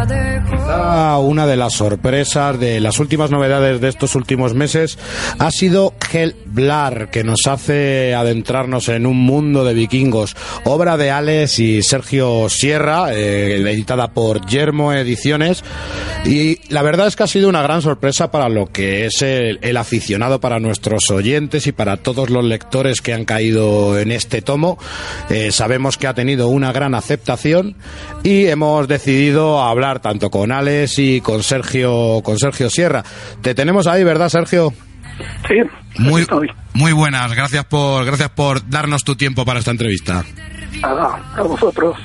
other una de las sorpresas de las últimas novedades de estos últimos meses ha sido Hellblar, que nos hace adentrarnos en un mundo de vikingos. Obra de Alex y Sergio Sierra, eh, editada por Yermo Ediciones. Y la verdad es que ha sido una gran sorpresa para lo que es el, aficionado, para nuestros oyentes y para todos los lectores que han caído en este tomo. Eh, sabemos que ha tenido una gran aceptación y hemos decidido hablar tanto con Alex y con Sergio, con Sergio Sierra. Te tenemos ahí, ¿verdad, Sergio? Sí. Muy, muy buenas, gracias por, gracias por darnos tu tiempo para esta entrevista. a vosotros.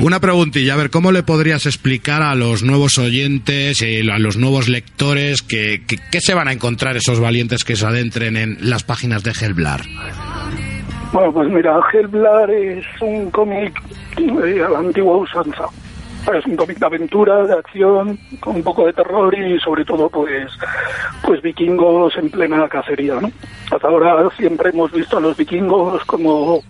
Una preguntilla, a ver, ¿cómo le podrías explicar a los nuevos oyentes y a los nuevos lectores que, que, se van a encontrar esos valientes que se adentren en las páginas de Hellblar? Bueno, pues mira, Hellblar es un cómic eh, a la antigua usanza es un cómic de aventura, de acción, con un poco de terror y sobre todo pues pues vikingos en plena cacería, ¿no? Hasta ahora siempre hemos visto a los vikingos como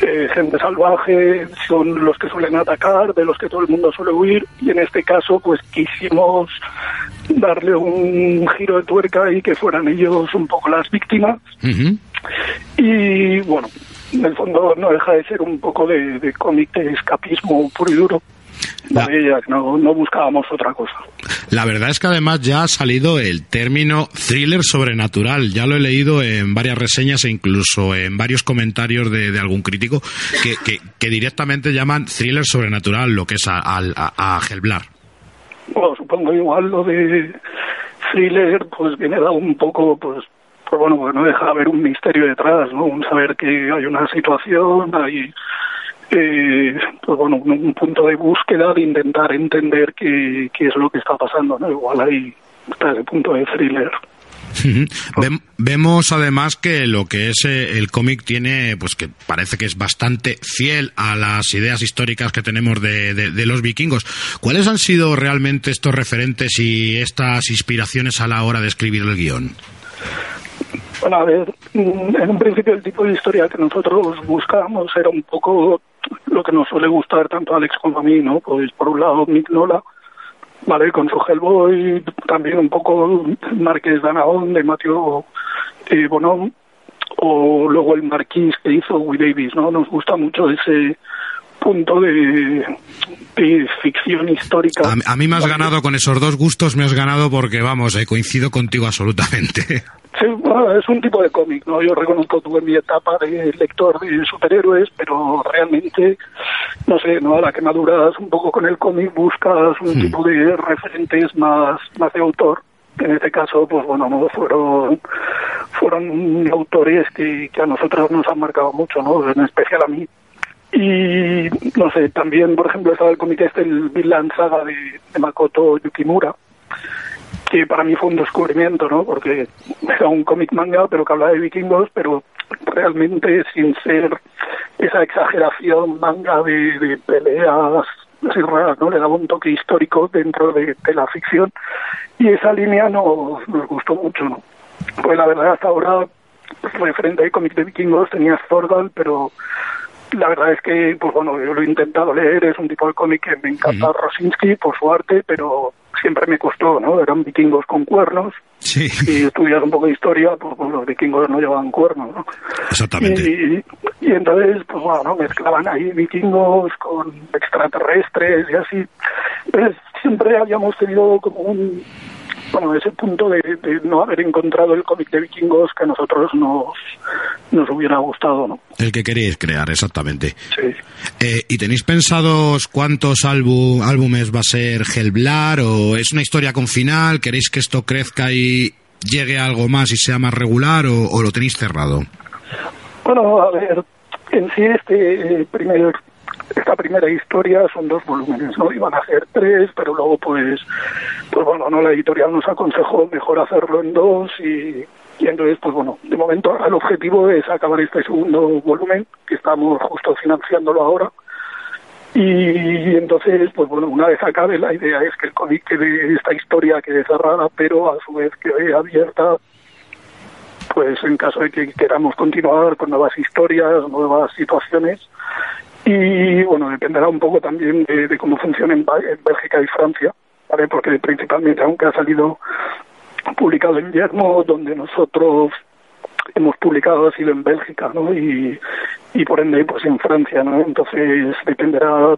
eh, gente salvaje, son los que suelen atacar, de los que todo el mundo suele huir y en este caso pues quisimos darle un giro de tuerca y que fueran ellos un poco las víctimas. Y bueno, en el fondo no deja de ser un poco de, de cómic de escapismo puro y duro no, no buscábamos otra cosa. La verdad es que además ya ha salido el término thriller sobrenatural. Ya lo he leído en varias reseñas e incluso en varios comentarios de, algún crítico que, que, directamente llaman thriller sobrenatural lo que es a, a, Gelblar. Bueno, supongo igual lo de thriller pues viene dado un poco pues pues bueno, pues no deja de haber un misterio detrás, ¿no? Un saber que hay una situación, hay eh, pues bueno, un punto de búsqueda, de intentar entender qué, qué es lo que está pasando, ¿no? Igual ahí está ese punto de thriller. Vemos además que lo que es eh, el cómic tiene, pues que parece que es bastante fiel a las ideas históricas que tenemos de, de, los vikingos. ¿Cuáles han sido realmente estos referentes y estas inspiraciones a la hora de escribir el guion? Bueno, a ver, en un principio el tipo de historia que nosotros buscábamos era un poco lo que nos suele gustar tanto a Alex como a mí, ¿no? Pues por un lado Mick Nola, ¿vale? Con su Hellboy, también un poco Marqués de Anaón, de Mateo eh, Bonón, o luego el Marquís que hizo Will Davis, ¿no? Nos gusta mucho ese punto de, ficción histórica. A, mí me has ganado con esos dos gustos, me has ganado porque, vamos, eh, coincido contigo absolutamente. Sí, es un tipo de cómic, ¿no? Yo reconozco tuve mi etapa de lector de superhéroes, pero realmente, no sé, ¿no? A la que maduras un poco con el cómic buscas un hmm. tipo de referentes más, más de autor. En este caso, pues bueno, ¿no? fueron fueron autores que, que a nosotros nos han marcado mucho, ¿no? En especial a mí. Y, no sé, también, por ejemplo, estaba el cómic este, el Vinland Saga de, Makoto Yukimura, que para mí fue un descubrimiento, ¿no? Porque era un cómic manga, pero que hablaba de vikingos, pero realmente sin ser esa exageración manga de, peleas así raras, ¿no? Le daba un toque histórico dentro de, la ficción y esa línea nos, nos gustó mucho, ¿no? Pues la verdad hasta ahora, referente al cómic de vikingos, tenía Thorgal, pero la verdad es que, pues bueno, yo lo he intentado leer, es un tipo de cómic que me encanta Rosinski por su arte, pero siempre me costó, ¿no? Eran vikingos con cuernos. Sí. Y estudias un poco de historia, pues, pues, los vikingos no llevaban cuernos, ¿no? Exactamente. Y, y, entonces, pues bueno, mezclaban ahí vikingos con extraterrestres y así. Entonces, siempre habíamos tenido como un bueno, ese punto de, no haber encontrado el cómic de vikingos que a nosotros nos, nos hubiera gustado, ¿no? El que queríais crear, exactamente. Sí. Eh, ¿Y tenéis pensados cuántos álbumes va a ser Hellblar o es una historia con final? ¿Queréis que esto crezca y llegue a algo más y sea más regular o, lo tenéis cerrado? Bueno, a ver, en sí este primer esta primera historia son dos volúmenes, ¿no? Iban a ser tres, pero luego pues, pues bueno, no la editorial nos aconsejó mejor hacerlo en dos y, y entonces pues bueno, de momento el objetivo es acabar este segundo volumen, que estamos justo financiándolo ahora. Y entonces, pues bueno, una vez acabe, la idea es que el cómic quede, esta historia quede cerrada, pero a su vez quede abierta, pues en caso de que queramos continuar con nuevas historias, nuevas situaciones, y bueno, dependerá un poco también de, cómo funciona en, Bélgica y Francia, ¿vale? porque principalmente, aunque ha salido publicado en Yermo, donde nosotros hemos publicado ha sido en Bélgica, ¿no? Y, y por ende, pues en Francia, ¿no? Entonces dependerá,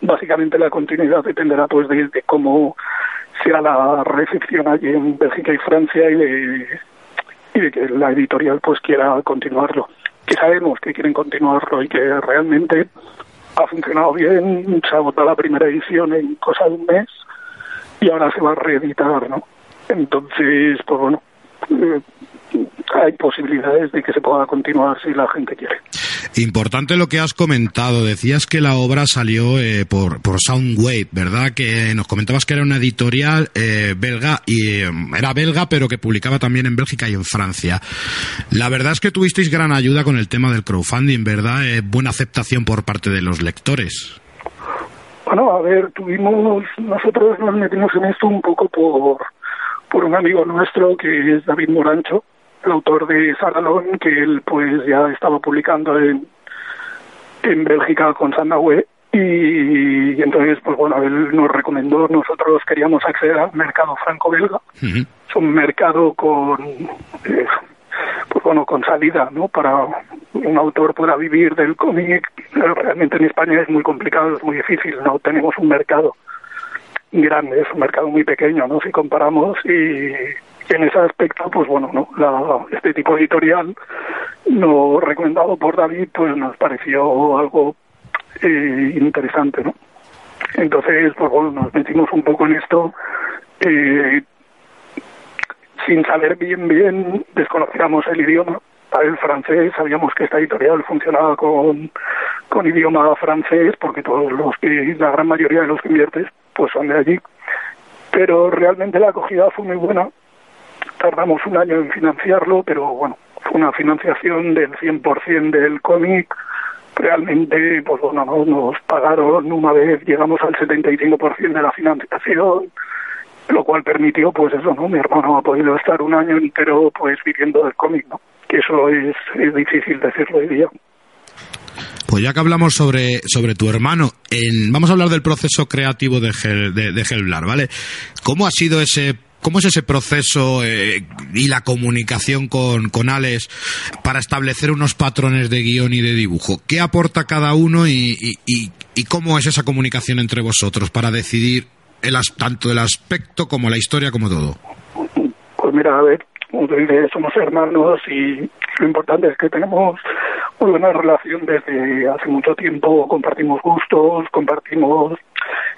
básicamente la continuidad dependerá pues de, de cómo sea la recepción allí en Bélgica y Francia y de, y de que la editorial pues quiera continuarlo que sabemos que quieren continuarlo y que realmente ha funcionado bien, se ha votado la primera edición en cosa de un mes y ahora se va a reeditar, ¿no? Entonces, pues bueno, eh, hay posibilidades de que se pueda continuar si la gente quiere. Importante lo que has comentado. Decías que la obra salió eh, por, por Soundwave, ¿verdad? Que nos comentabas que era una editorial eh, belga y era belga, pero que publicaba también en Bélgica y en Francia. La verdad es que tuvisteis gran ayuda con el tema del crowdfunding, ¿verdad? buena aceptación por parte de los lectores. Bueno, a ver, tuvimos, nosotros nos metimos en esto un poco por, por un amigo nuestro que es David Morancho, el autor de Saralón, que él pues ya estaba publicando en, en Bélgica con Sandahue y, entonces pues bueno, él nos recomendó, nosotros queríamos acceder al mercado franco-belga, es un mercado con... Eh, pues bueno, con salida, ¿no? Para un autor pueda vivir del cómic, realmente en España es muy complicado, es muy difícil, no tenemos un mercado grande, es un mercado muy pequeño, ¿no? Si comparamos y, en ese aspecto, pues bueno, ¿no? La, este tipo editorial, no recomendado por David, pues nos pareció algo eh, interesante, ¿no? Entonces, pues bueno, nos metimos un poco en esto, eh, sin saber bien, bien, desconocíamos el idioma, el francés, sabíamos que esta editorial funcionaba con, con idioma francés, porque todos los que, la gran mayoría de los que inviertes, pues son de allí. Pero realmente la acogida fue muy buena tardamos un año en financiarlo, pero bueno, fue una financiación del 100% del cómic. Realmente, pues bueno, nos pagaron una vez, llegamos al 75% de la financiación, lo cual permitió, pues eso, ¿no? Mi hermano ha podido estar un año entero, pues viviendo del cómic, ¿no? Que eso es, es difícil decirlo hoy día. Pues ya que hablamos sobre, sobre tu hermano, en, vamos a hablar del proceso creativo de, de, de Helblar, ¿vale? ¿Cómo ha sido ese ¿Cómo es ese proceso eh, y la comunicación con, con Alex para establecer unos patrones de guion y de dibujo? ¿Qué aporta cada uno y, y, cómo es esa comunicación entre vosotros para decidir el, tanto el aspecto como la historia como todo? Pues mira, a ver, somos hermanos y lo importante es que tenemos muy buena relación desde hace mucho tiempo, compartimos gustos, compartimos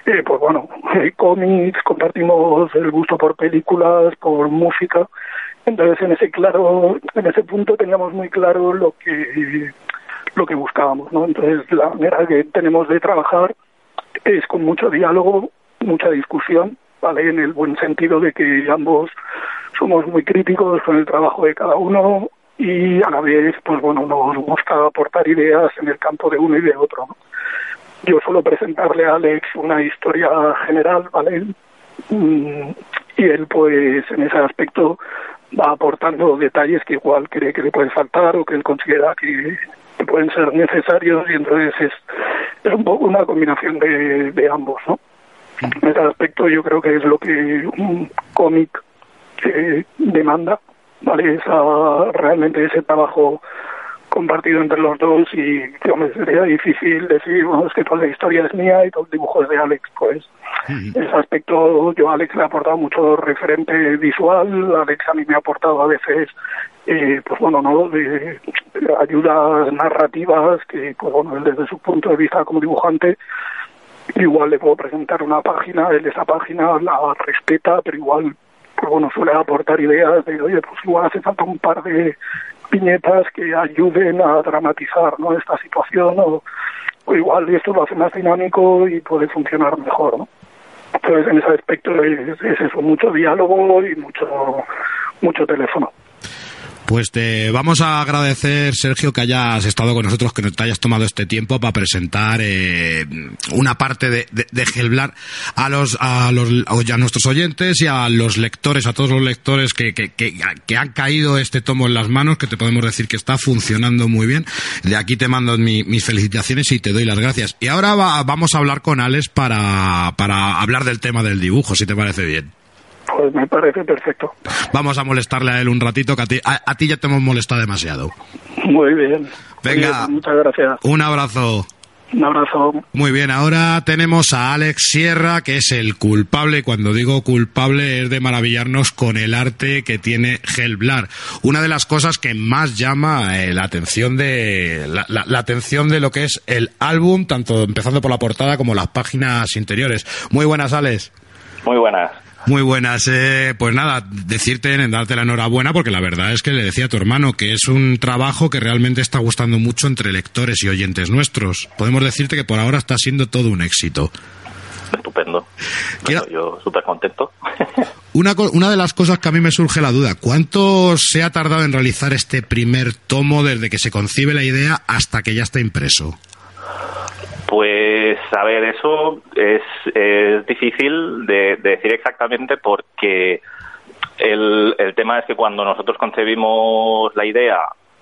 eh, pues bueno, eh, cómics, compartimos el gusto por películas, por música. Entonces, en ese claro, en ese punto teníamos muy claro lo que lo que buscábamos, ¿no? Entonces, la manera que tenemos de trabajar es con mucho diálogo, mucha discusión, ¿vale? En el buen sentido de que ambos somos muy críticos con el trabajo de cada uno y a la vez, pues bueno, nos gusta aportar ideas en el campo de uno y de otro, ¿no? yo suelo presentarle a Alex una historia general, ¿vale? Mm, y él, pues, en ese aspecto va aportando detalles que igual cree que le pueden faltar o que él considera que, pueden ser necesarios y entonces es, es un poco una combinación de, de ambos, ¿no? En ese aspecto yo creo que es lo que un cómic demanda, ¿vale? Esa, realmente ese trabajo compartido entre los dos y me sería difícil decir, bueno, es que toda la historia es mía y todo el dibujo es de Alex, pues ese aspecto yo a Alex le he aportado mucho referente visual, Alex a mí me ha aportado a veces, eh, pues bueno, ¿no? De, ayudas narrativas que, pues bueno, desde su punto de vista como dibujante, igual le puedo presentar una página, él esa página la respeta, pero igual, pues bueno, suele aportar ideas de, oye, pues igual hace falta un par de viñetas que ayuden a dramatizar, ¿no? Esta situación o, igual esto lo hace más dinámico y puede funcionar mejor, ¿no? Entonces, en ese aspecto es, eso, mucho diálogo y mucho, mucho teléfono. Pues te vamos a agradecer, Sergio, que hayas estado con nosotros, que te hayas tomado este tiempo para presentar eh, una parte de, de, Gelblar a los, a los a nuestros oyentes y a los lectores, a todos los lectores que, que, que, han caído este tomo en las manos, que te podemos decir que está funcionando muy bien. De aquí te mando mis felicitaciones y te doy las gracias. Y ahora vamos a hablar con Alex para, para hablar del tema del dibujo, si te parece bien. Pues me parece perfecto. Vamos a molestarle a él un ratito, que a ti, a, ti ya te hemos molestado demasiado. Muy bien. Venga. muchas gracias. Un abrazo. Un abrazo. Muy bien, ahora tenemos a Alex Sierra, que es el culpable. Cuando digo culpable es de maravillarnos con el arte que tiene Gelblar. Una de las cosas que más llama eh, la atención de la, la, atención de lo que es el álbum, tanto empezando por la portada como las páginas interiores. Muy buenas, Alex. Muy buenas. Muy buenas. Eh, pues nada, decirte, darte la enhorabuena, porque la verdad es que le decía a tu hermano que es un trabajo que realmente está gustando mucho entre lectores y oyentes nuestros. Podemos decirte que por ahora está siendo todo un éxito. Estupendo. yo súper contento. Una, una de las cosas que a mí me surge la duda, ¿cuánto se ha tardado en realizar este primer tomo desde que se concibe la idea hasta que ya está impreso? Pues, a ver, eso es, difícil de, decir exactamente porque el, el tema es que cuando nosotros concebimos la idea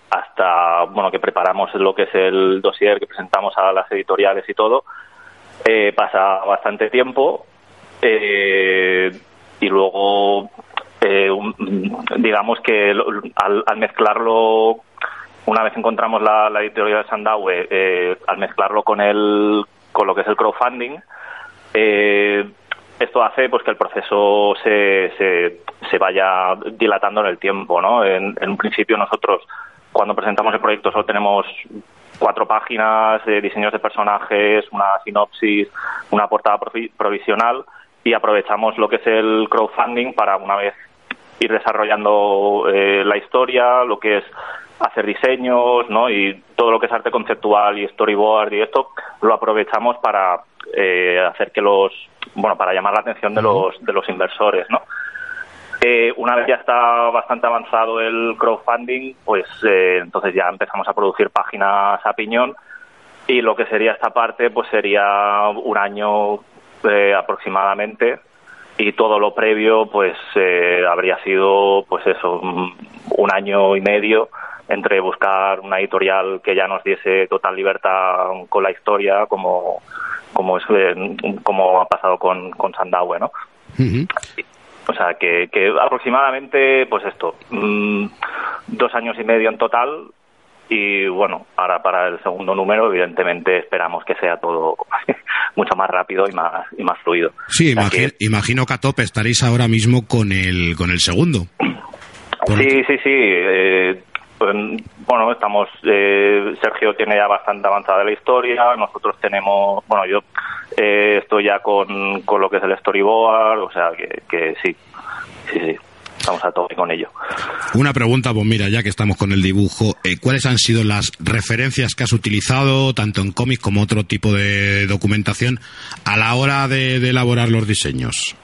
hasta bueno que preparamos lo que es el dossier que presentamos a las editoriales y todo eh, pasa bastante tiempo eh, y luego eh, digamos que al, al, mezclarlo una vez encontramos la, editorial de Sandawe, eh, al mezclarlo con el con lo que es el crowdfunding, eh, esto hace pues que el proceso se, se, vaya dilatando en el tiempo, ¿no? En, un principio nosotros cuando presentamos el proyecto solo tenemos cuatro páginas de diseños de personajes, una sinopsis, una portada provisional y aprovechamos lo que es el crowdfunding para una vez ir desarrollando eh, la historia, lo que es hacer diseños, ¿no? Y todo lo que es arte conceptual y storyboard y esto lo aprovechamos para eh, hacer que los, bueno, para llamar la atención de los de los inversores, ¿no? Eh, una vez ya está bastante avanzado el crowdfunding, pues eh, entonces ya empezamos a producir páginas a piñón y lo que sería esta parte, pues sería un año aproximadamente y todo lo previo, pues habría sido, pues eso, un año y medio entre buscar una editorial que ya nos diese total libertad con la historia, como, como, es, eh, como ha pasado con, con Sandawe, ¿no? O sea, que, que aproximadamente, pues esto, mm, dos años y medio en total, y bueno, ahora para el segundo número, evidentemente esperamos que sea todo mucho más rápido y más y más fluido. Sí, imagino que a tope estaréis ahora mismo con el con el segundo. Sí, sí, sí. Eh, pues, bueno, estamos, eh, Sergio tiene ya bastante avanzada la historia, nosotros tenemos, bueno, yo eh, estoy ya con, con lo que es el storyboard, o sea que, que sí, sí, sí estamos a tope con ello. Una pregunta, pues mira, ya que estamos con el dibujo, eh, ¿cuáles han sido las referencias que has utilizado, tanto en cómics como otro tipo de documentación, a la hora de elaborar los diseños?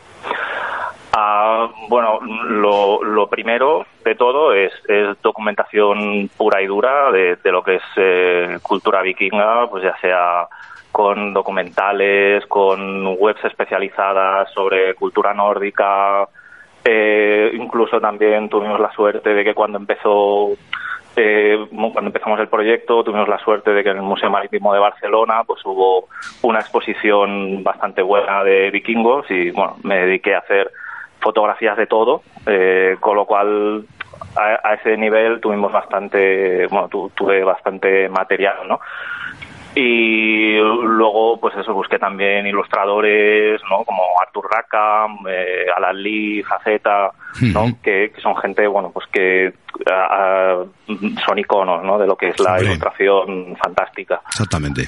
Bueno, lo, primero de todo es, documentación pura y dura de, lo que es eh, cultura vikinga, pues ya sea con documentales, con webs especializadas sobre cultura nórdica. Eh, incluso también tuvimos la suerte de que cuando empezó eh, cuando empezamos el proyecto tuvimos la suerte de que en el Museo Marítimo de Barcelona pues hubo una exposición bastante buena de vikingos y bueno me dediqué a hacer fotografías de todo, eh, con lo cual a, ese nivel tuvimos bastante, bueno, tuve bastante material, ¿no? Y luego, pues eso, busqué también ilustradores, ¿no? Como Artur Rackham, eh, Alan Lee, Faceta, ¿no? que, son gente, bueno, pues que son iconos, ¿no? De lo que es la ilustración fantástica. Exactamente.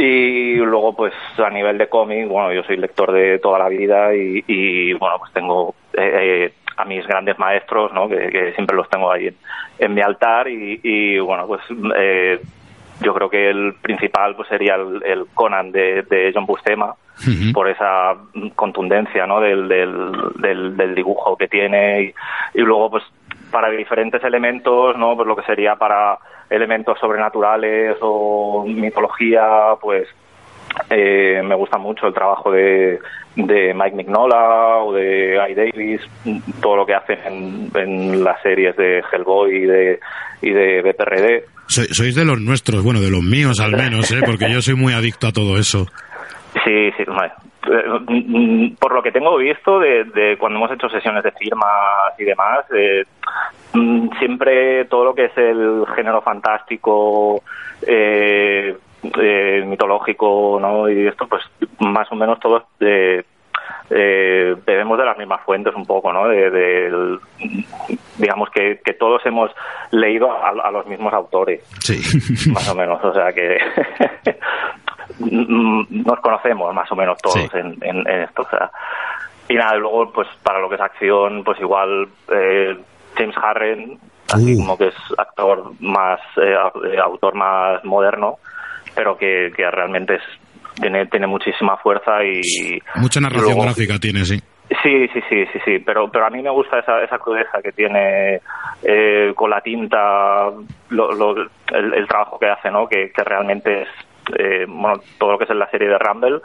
Y luego, pues a nivel de cómic, bueno, yo soy lector de toda la vida y, bueno, pues tengo eh, eh, a mis grandes maestros, ¿no? Que, siempre los tengo ahí en, mi altar y, bueno, pues eh, yo creo que el principal pues sería el, Conan de, John Bustema por esa contundencia ¿no? del, del, del, dibujo que tiene y, luego pues para diferentes elementos no pues lo que sería para elementos sobrenaturales o mitología pues eh, me gusta mucho el trabajo de, de Mike Mignola o de Guy Davis, todo lo que hacen en, las series de Hellboy y de, y de BPRD sois de los nuestros, bueno, de los míos al menos, ¿eh? porque yo soy muy adicto a todo eso. Sí, sí, eh, por lo que tengo visto de, cuando hemos hecho sesiones de firmas y demás, eh, mm, siempre todo lo que es el género fantástico, eh, mitológico, ¿no? Y esto, pues más o menos todos eh, bebemos de las mismas fuentes un poco, ¿no? De, digamos que, que, todos hemos leído a, los mismos autores, sí. más o menos, o sea que nos conocemos más o menos todos en, en, esto, o sea. Y nada, luego, pues para lo que es acción, pues igual eh, James Harren, así uh. como que es actor más, eh, autor más moderno, pero que, que realmente es tiene, tiene muchísima fuerza y... Mucha narración gráfica tiene, sí. Sí, sí, sí, sí, sí, pero, pero a mí me gusta esa, esa crudeza que tiene eh, con la tinta, el, trabajo que hace, ¿no? Que, que realmente es, eh, bueno, todo lo que es en la serie de Rumble,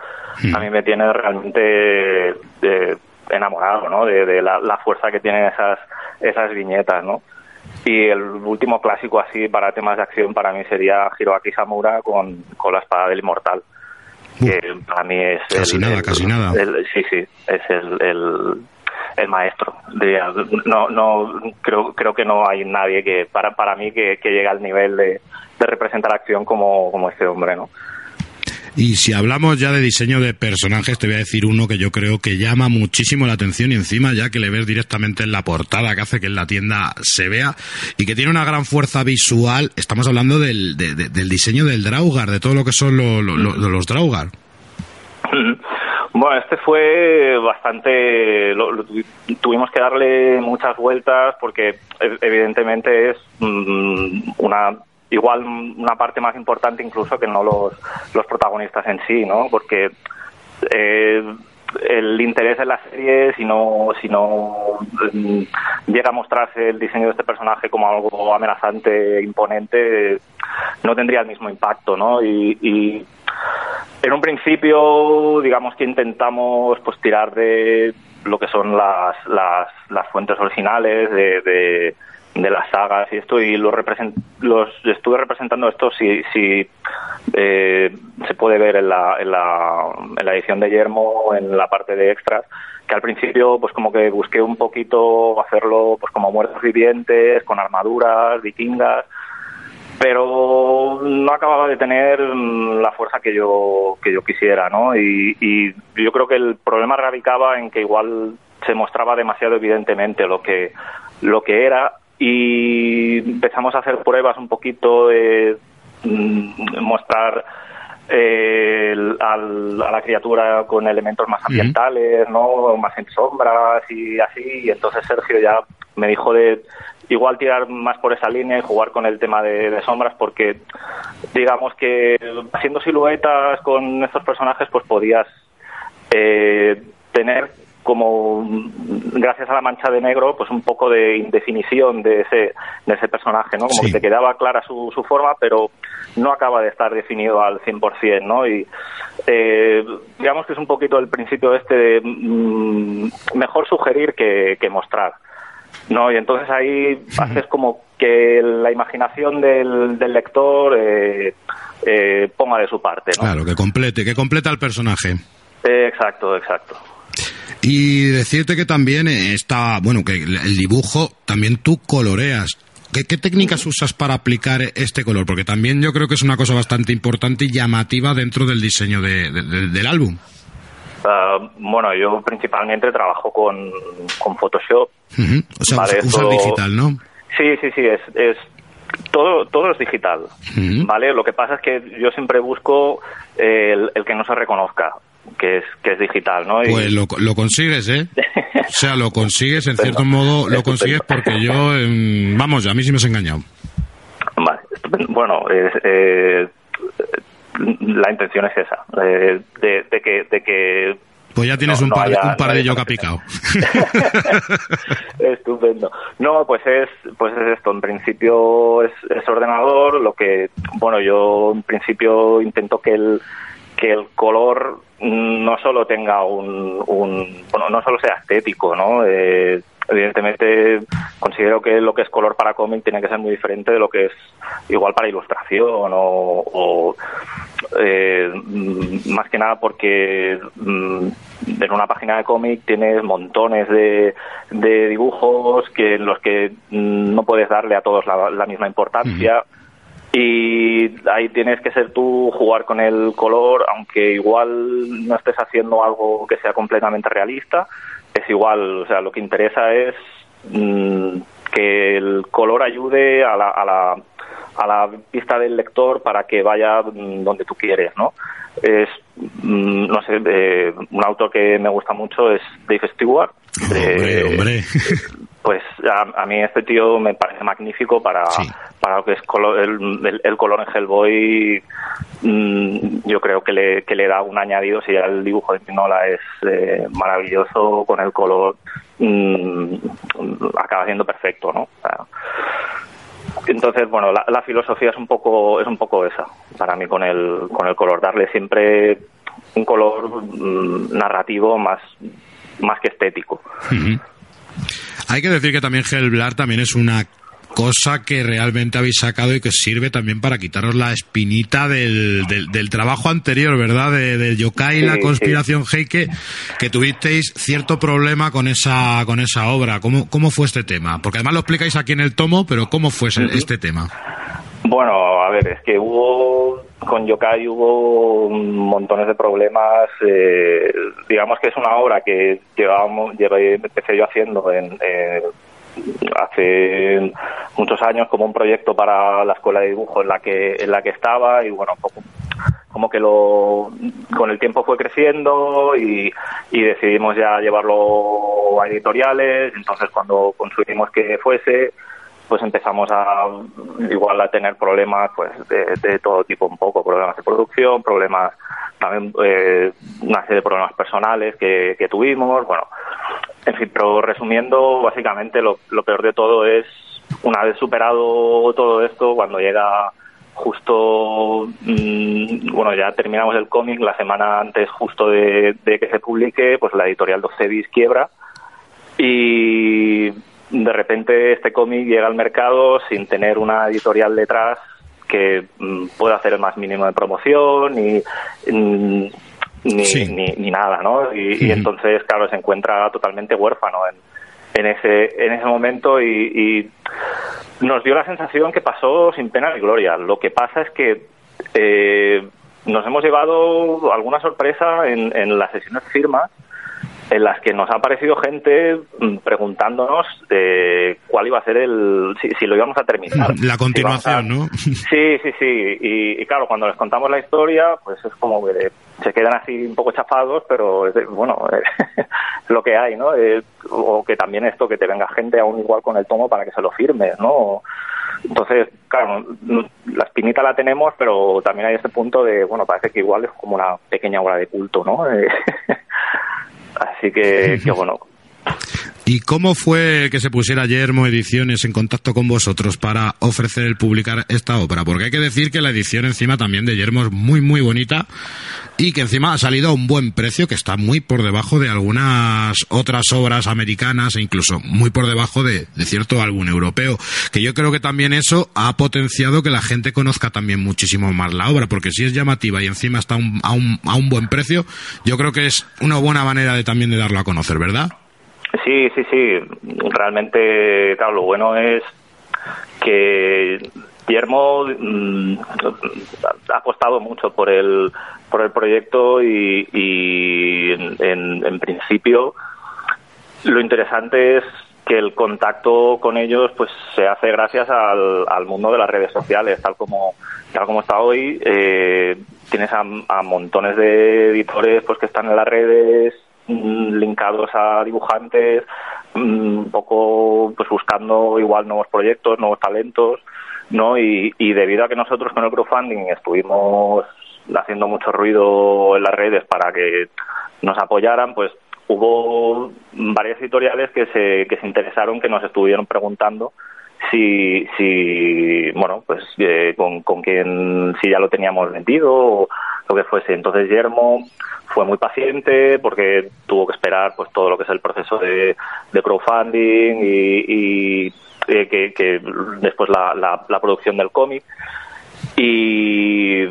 a mí me tiene realmente eh, enamorado, ¿no? De, la, la, fuerza que tienen esas, esas viñetas, ¿no? Y el último clásico así para temas de acción para mí sería Hiroaki Samura con, con la espada del inmortal que para mí es... Casi nada, casi nada. sí, sí, es el, el, maestro. no, no, creo, creo que no hay nadie que, para, para mí, que, que llegue al nivel de, de representar acción como, como este hombre, ¿no? Y si hablamos ya de diseño de personajes, te voy a decir uno que yo creo que llama muchísimo la atención y encima ya que le ves directamente en la portada que hace que en la tienda se vea y que tiene una gran fuerza visual. Estamos hablando del, del diseño del Draugar, de todo lo que son los Draugar. Bueno, este fue bastante. tuvimos que darle muchas vueltas porque, evidentemente, es mm, una igual una parte más importante incluso que no los, los protagonistas en sí, ¿no? Porque eh, el interés en la serie, si no, si no mm, llega a mostrarse el diseño de este personaje como algo amenazante, imponente, no tendría el mismo impacto, ¿no? Y, y en un principio, digamos que intentamos pues tirar de lo que son las, las, las fuentes originales de de las sagas y esto y los, los estuve representando esto si, si eh, se puede ver en la, en, la, en la edición de Yermo en la parte de extras que al principio pues como que busqué un poquito hacerlo pues como muertos vivientes con armaduras vikingas pero no acababa de tener la fuerza que yo que yo quisiera no y, y yo creo que el problema radicaba en que igual se mostraba demasiado evidentemente lo que lo que era y empezamos a hacer pruebas un poquito de mm, mostrar eh, a la criatura con elementos más ambientales, ¿no? Más en sombras y así. Y entonces Sergio ya me dijo de igual tirar más por esa línea y jugar con el tema de, sombras porque digamos que haciendo siluetas con estos personajes pues podías eh, tener como gracias a la mancha de negro, pues un poco de indefinición de ese, de ese personaje, ¿no? Como que te quedaba clara su, su forma, pero no acaba de estar definido al 100%, ¿no? Y eh, digamos que es un poquito el principio este de mm, mejor sugerir que, que mostrar. ¿No? Y entonces ahí haces como que la imaginación del, del lector eh, eh, ponga de su parte, ¿no? Claro, que complete, que completa el personaje. exacto, exacto. Y decirte que también está, bueno, que el dibujo también tú coloreas. ¿Qué, técnicas usas para aplicar este color? Porque también yo creo que es una cosa bastante importante y llamativa dentro del diseño del álbum. Ah, bueno, yo principalmente trabajo con, Photoshop. O sea, usas digital, ¿no? Sí, sí, sí, es, es todo, todo es digital, ¿vale? Lo que pasa es que yo siempre busco el, que no se reconozca que es que es digital, ¿no? Pues lo, lo consigues, ¿eh? o sea, lo consigues, en cierto modo, lo consigues porque yo, em, vamos, a mí sí me has engañado. Vale, bueno, eh, la intención es esa, eh, de, que, de que pues ya tienes un, par, un par de yoga picado. Estupendo. No, pues es, pues es esto. En principio es, es, ordenador. Lo que, bueno, yo en principio intento que el, que el color no solo tenga un, bueno, no solo sea estético, ¿no? Eh, evidentemente considero que lo que es color para cómic tiene que ser muy diferente de lo que es igual para ilustración o, eh, más que nada porque mm, en una página de cómic tienes montones de, de dibujos que en los que mm, no puedes darle a todos la, misma importancia y ahí tienes que ser tú, jugar con el color, aunque igual no estés haciendo algo que sea completamente realista, es igual, o sea, lo que interesa es mm, que el color ayude a la, a la, a la vista del lector para que vaya mm, donde tú quieres, ¿no? Es, mm, no sé, eh, un autor que me gusta mucho es Dave Stewart. Hombre, hombre. Pues a, mí este tío me parece magnífico para, para lo que es el, el, color en Hellboy. Mm, yo creo que le, que le da un añadido. Si el dibujo de Pinola es eh, maravilloso, con el color mm, acaba siendo perfecto, ¿no? entonces, bueno, la, filosofía es un poco es un poco esa para mí con el con el color, darle siempre un color mm, narrativo más más que estético. Hay que decir que también Hellblar también es una cosa que realmente habéis sacado y que sirve también para quitaros la espinita del, del, trabajo anterior, ¿verdad? De, del yokai, la conspiración Heike, que tuvisteis cierto problema con esa, con esa obra. ¿Cómo, ¿Cómo fue este tema? Porque además lo explicáis aquí en el tomo, pero ¿cómo fue este tema? Bueno, a ver, es que hubo con Yokai hubo montones de problemas. Eh, digamos que es una obra que llevábamos, llevé, empecé yo haciendo en, hace muchos años como un proyecto para la escuela de dibujo en la que en la que estaba y bueno como que lo con el tiempo fue creciendo y, y decidimos ya llevarlo a editoriales entonces cuando construimos que fuese pues empezamos a igual a tener problemas pues de, todo tipo un poco. Problemas de producción problemas también eh, una serie de problemas personales que, tuvimos. Bueno en fin pero resumiendo básicamente lo, peor de todo es una vez superado todo esto cuando llega justo mm, bueno ya terminamos el cómic la semana antes justo de, de que se publique pues la editorial Docevis quiebra. Y de repente este cómic llega al mercado sin tener una editorial detrás que mm, pueda hacer el más mínimo de promoción ni, mm, ni, nada, ¿no? Y, entonces, claro, se encuentra totalmente huérfano en, en ese, en ese momento y, nos dio la sensación que pasó sin pena ni gloria. Lo que pasa es que eh, nos hemos llevado alguna sorpresa en, en las sesiones firmas en las que nos ha aparecido gente mm, preguntándonos de cuál iba a ser el si, lo íbamos a terminar. La continuación no sí sí sí. Y, claro cuando les contamos la historia pues es como que se quedan así un poco chafados pero es bueno es lo que hay no eh, o que también esto que te venga gente aún igual con el tomo para que se lo firmes no entonces, claro, la espinita la tenemos, pero también hay este punto de, bueno, parece que igual es como una pequeña obra de culto, ¿no? Eh, Así que, que bueno. ¿Y cómo fue que se pusiera Yermo Ediciones en contacto con vosotros para ofrecer el publicar esta obra? Porque hay que decir que la edición encima también de Yermo es muy, muy bonita y que encima ha salido a un buen precio que está muy por debajo de algunas otras obras americanas e incluso muy por debajo de, cierto álbum europeo. Que yo creo que también eso ha potenciado que la gente conozca también muchísimo más la obra, porque si es llamativa y encima está a, un, a un buen precio, yo creo que es una buena manera de también de darlo a conocer, ¿verdad? Sí, sí, sí. Realmente, claro, lo bueno es que Guillermo mm, ha apostado mucho por el por el proyecto y, en, en, principio lo interesante es que el contacto con ellos pues se hace gracias al, mundo de las redes sociales tal como tal como está hoy eh, tienes a, a, montones de editores pues que están en las redes linkados a dibujantes, mm, un poco pues buscando igual nuevos proyectos, nuevos talentos, ¿no? Y, y debido a que nosotros con el crowdfunding estuvimos haciendo mucho ruido en las redes para que nos apoyaran, pues hubo varias editoriales que se, que se interesaron, que nos estuvieron preguntando si, si bueno, pues eh, con, con quién, si ya lo teníamos vendido o lo que fuese. Entonces Guillermo fue muy paciente porque tuvo que esperar pues todo lo que es el proceso de, crowdfunding y, eh, que, después la, la, producción del cómic y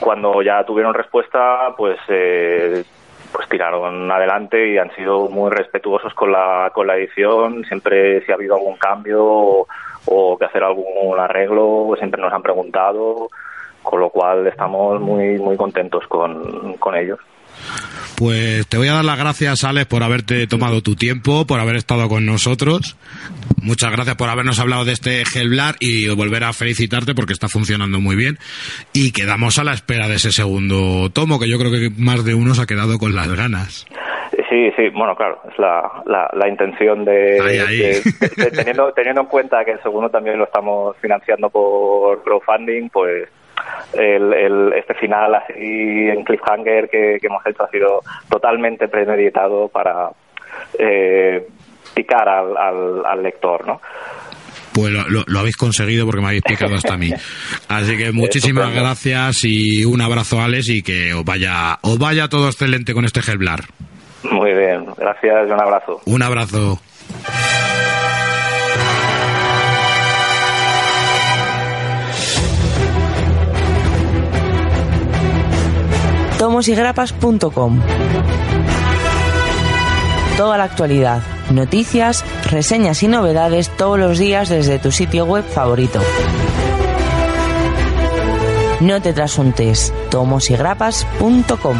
cuando ya tuvieron respuesta pues eh, pues tiraron adelante y han sido muy respetuosos con la con la edición siempre si ha habido algún cambio o, que hacer algún arreglo siempre nos han preguntado con lo cual estamos muy muy contentos con, con ellos pues te voy a dar las gracias, Alex, por haberte tomado tu tiempo, por haber estado con nosotros. Muchas gracias por habernos hablado de este Gelblar y volver a felicitarte porque está funcionando muy bien. Y quedamos a la espera de ese segundo tomo, que yo creo que más de uno se ha quedado con las ganas. Sí, sí, bueno, claro, es la, la, intención de, teniendo, teniendo en cuenta que el segundo también lo estamos financiando por crowdfunding, pues el, este final así en cliffhanger que, hemos hecho ha sido totalmente premeditado para eh, picar al, al, lector, ¿no? Pues lo, habéis conseguido porque me habéis picado hasta a mí. Así que muchísimas gracias y un abrazo, Alex, y que os vaya, os vaya todo excelente con este Gelblar. Muy bien, gracias y un abrazo. Un abrazo. tomosigrapas.com. Toda la actualidad, noticias, reseñas y novedades todos los días desde tu sitio web favorito. No te trasuntes, tomosigrapas.com.